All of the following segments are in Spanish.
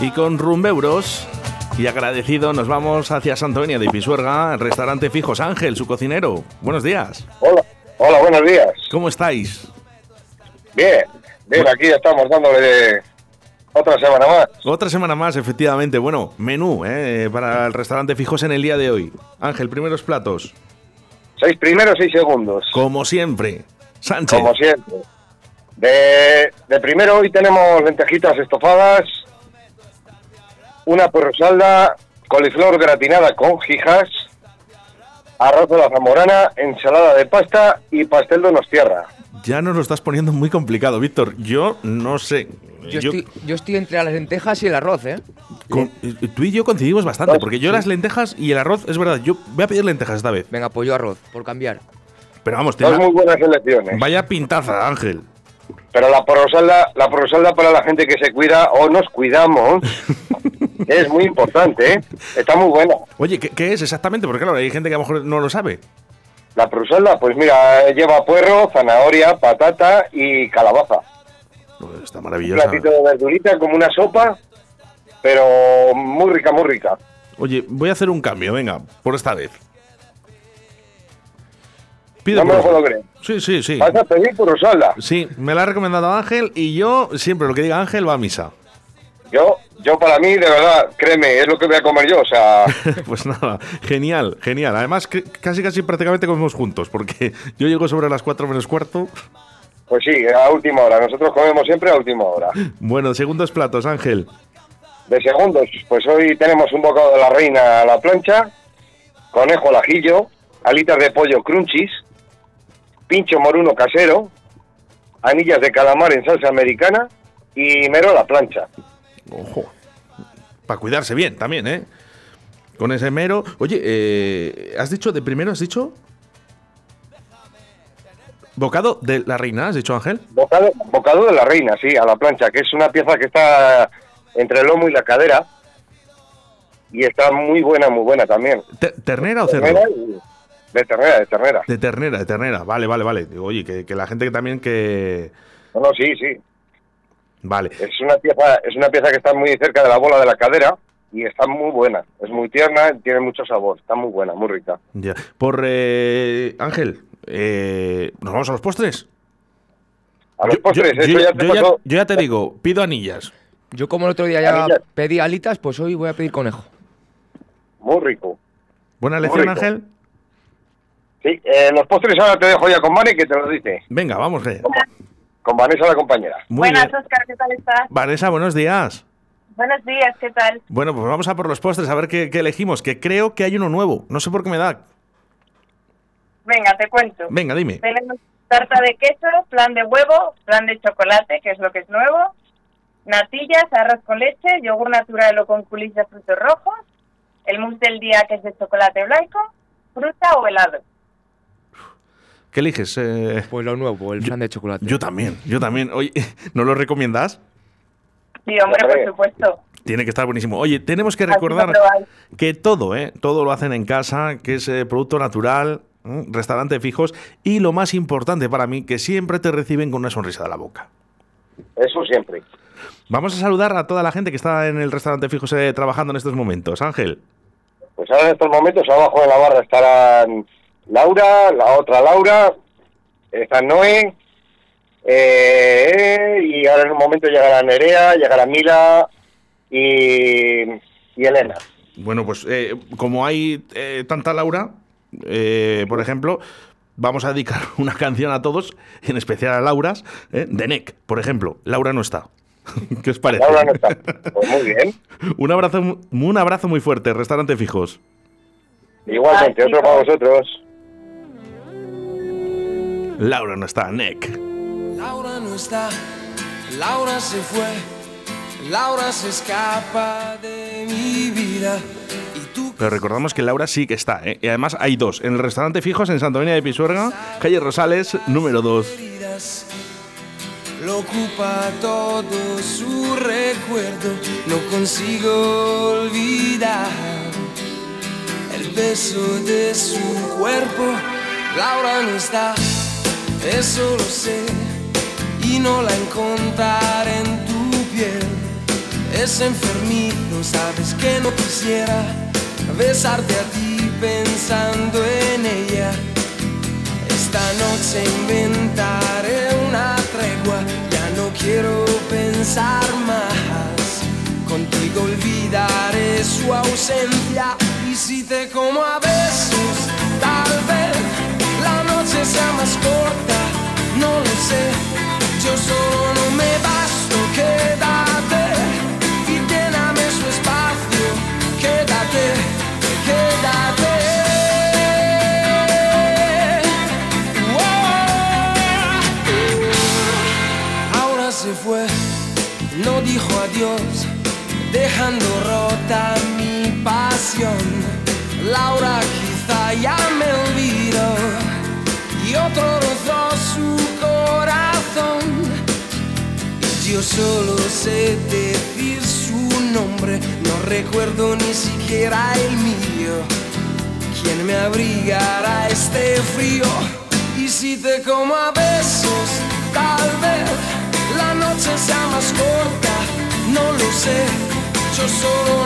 Y con rumbeuros y agradecido nos vamos hacia Santovenia de Pisuerga, el restaurante Fijos Ángel, su cocinero. Buenos días. Hola, hola, buenos días. ¿Cómo estáis? Bien, bien, aquí estamos dándole otra semana más. Otra semana más, efectivamente. Bueno, menú ¿eh? para el restaurante Fijos en el día de hoy. Ángel, primeros platos. Seis primeros, seis segundos. Como siempre. Sánchez. Como siempre. De, de primero hoy tenemos lentejitas estofadas, una porrosalda, coliflor gratinada con jijas, arroz de la zamorana, ensalada de pasta y pastel de tierra. Ya nos lo estás poniendo muy complicado, Víctor. Yo no sé. Yo, Estoy, yo, Estoy, entre las lentejas y el arroz, ¿eh? tú y yo coincidimos bastante, porque yo las lentejas y el arroz, es verdad, yo voy a pedir lentejas esta vez. Venga, pues yo arroz, por cambiar. Pero vamos, Son muy buenas elecciones. Vaya pintaza, Ángel. Pero la porosalda, la porosalda para la gente que se cuida o nos cuidamos es muy importante, ¿eh? Está muy buena. Oye, ¿qué, es exactamente? Porque claro, hay gente que a lo mejor no lo sabe. La porosalda, pues mira, lleva puerro, zanahoria, patata y calabaza. está maravillosa. Un platito de verdurita como una sopa, pero muy rica, muy rica. Oye, voy a hacer un cambio, venga, por esta vez no me lo creer. Sí, sí, sí. Vas a pedir por. Sí, me la ha recomendado Ángel y yo siempre lo que diga Ángel va a misa. Yo, yo para mí, de verdad, créeme, es lo que voy a comer yo, o sea... pues nada, genial, genial. Además, casi casi prácticamente comemos juntos, porque yo llego sobre las 4 menos cuarto. Pues sí, a última hora. Nosotros comemos siempre a última hora. Bueno, segundos platos, Ángel. De segundos, pues hoy tenemos un bocado de la reina a la plancha, conejo al ajillo, alitas de pollo crunchies, pincho moruno casero, anillas de calamar en salsa americana y mero a la plancha. Ojo. Para cuidarse bien también, ¿eh? Con ese mero. Oye, eh, ¿has dicho de primero, has dicho? Bocado de la reina, ¿has dicho Ángel? Bocado, bocado de la reina, sí, a la plancha, que es una pieza que está entre el lomo y la cadera. Y está muy buena, muy buena también. ¿Ternera o cerdo? De ternera, de ternera. De ternera, de ternera. Vale, vale, vale. Oye, que, la gente que también que... No, no, sí, sí. Vale. Es una pieza, es una pieza que está muy cerca de la bola de la cadera y está muy buena. Es muy tierna, tiene mucho sabor. Está muy buena, muy rica. Ya. Por eh, Ángel, eh, ¿nos vamos a los postres? A los postres, yo, ya te yo, ya, te digo, pido anillas. Yo como el otro día ya pedí alitas, pues hoy voy a pedir conejo. Muy rico. Buena lección, Ángel. Sí, eh, los postres ahora te dejo ya con Vane que te lo dice. Venga, vamos. Eh. Con, Vanessa, la compañera. Buenas, Oscar, ¿qué tal estás? Vanessa, buenos días. Buenos días, ¿qué tal? Bueno, pues vamos a por los postres, a ver qué, elegimos, que creo que hay uno nuevo. No sé por qué me da. Venga, te cuento. Venga, dime. Tenemos tarta de queso, plan de huevo, plan de chocolate, que es lo que es nuevo, natillas, arroz con leche, yogur natural o con culis de frutos rojos, el mousse del día que es de chocolate blanco, fruta o helado. ¿Qué eliges? Eh, pues lo nuevo, el flan de chocolate. Yo también, yo también. Oye, ¿no lo recomiendas? Sí, hombre, por supuesto. Tiene que estar buenísimo. Oye, tenemos que recordar que todo, ¿eh? Todo lo hacen en casa, que es eh, producto natural, restaurante fijos y lo más importante para mí, que siempre te reciben con una sonrisa de la boca. Eso siempre. Vamos a saludar a toda la gente que está en el restaurante fijos eh, trabajando en estos momentos. Ángel. Pues ahora en estos momentos abajo de la barra estarán Laura, la otra Laura, está Noé, eh, y ahora en un momento llegará Nerea, llegará Mila y, Elena. Bueno, pues eh, como hay eh, tanta Laura, por ejemplo, vamos a dedicar una canción a todos, en especial a Lauras, de NEC, por ejemplo. Laura no está. ¿Qué os parece? Laura no está. Pues muy bien. un, abrazo, un abrazo muy fuerte, restaurante fijos. Igualmente, otro para vosotros. Laura no está, Nick. Laura no está, Laura se fue, Laura se escapa de mi vida. Pero recordamos que Laura sí que está, ¿eh? y además hay dos, en el restaurante Fijos en Santoña de Pisuerga, calle Rosales, número 2. Lo ocupa todo su recuerdo, no consigo olvidar el beso de su cuerpo. Laura no está eso lo sé, y no la encontraré en tu piel. es enfermito, sabes que no quisiera besarte a ti pensando en ella. Esta noche inventaré una tregua, ya no quiero pensar más. Contigo olvidaré su ausencia y si te como a besos, Laura quizá ya me olvidó y otro rozó su corazón. Y yo solo sé decir su nombre, no recuerdo ni siquiera el mío. ¿Quién me abrigará este frío? Y si te como a besos, tal vez la noche sea más corta, no lo sé. Yo solo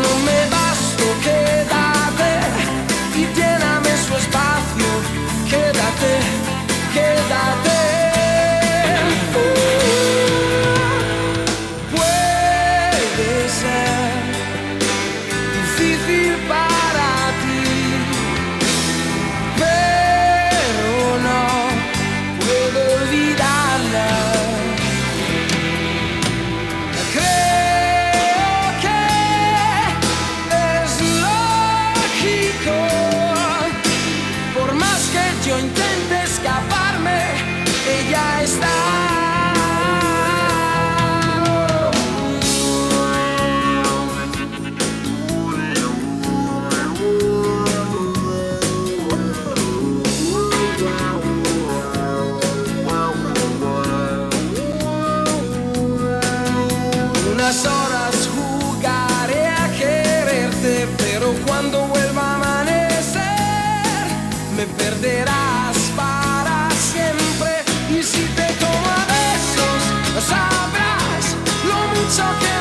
Muchas horas jugaré a quererte, pero cuando vuelva a amanecer, me perderás para siempre. Y si te tomo besos, sabrás lo mucho que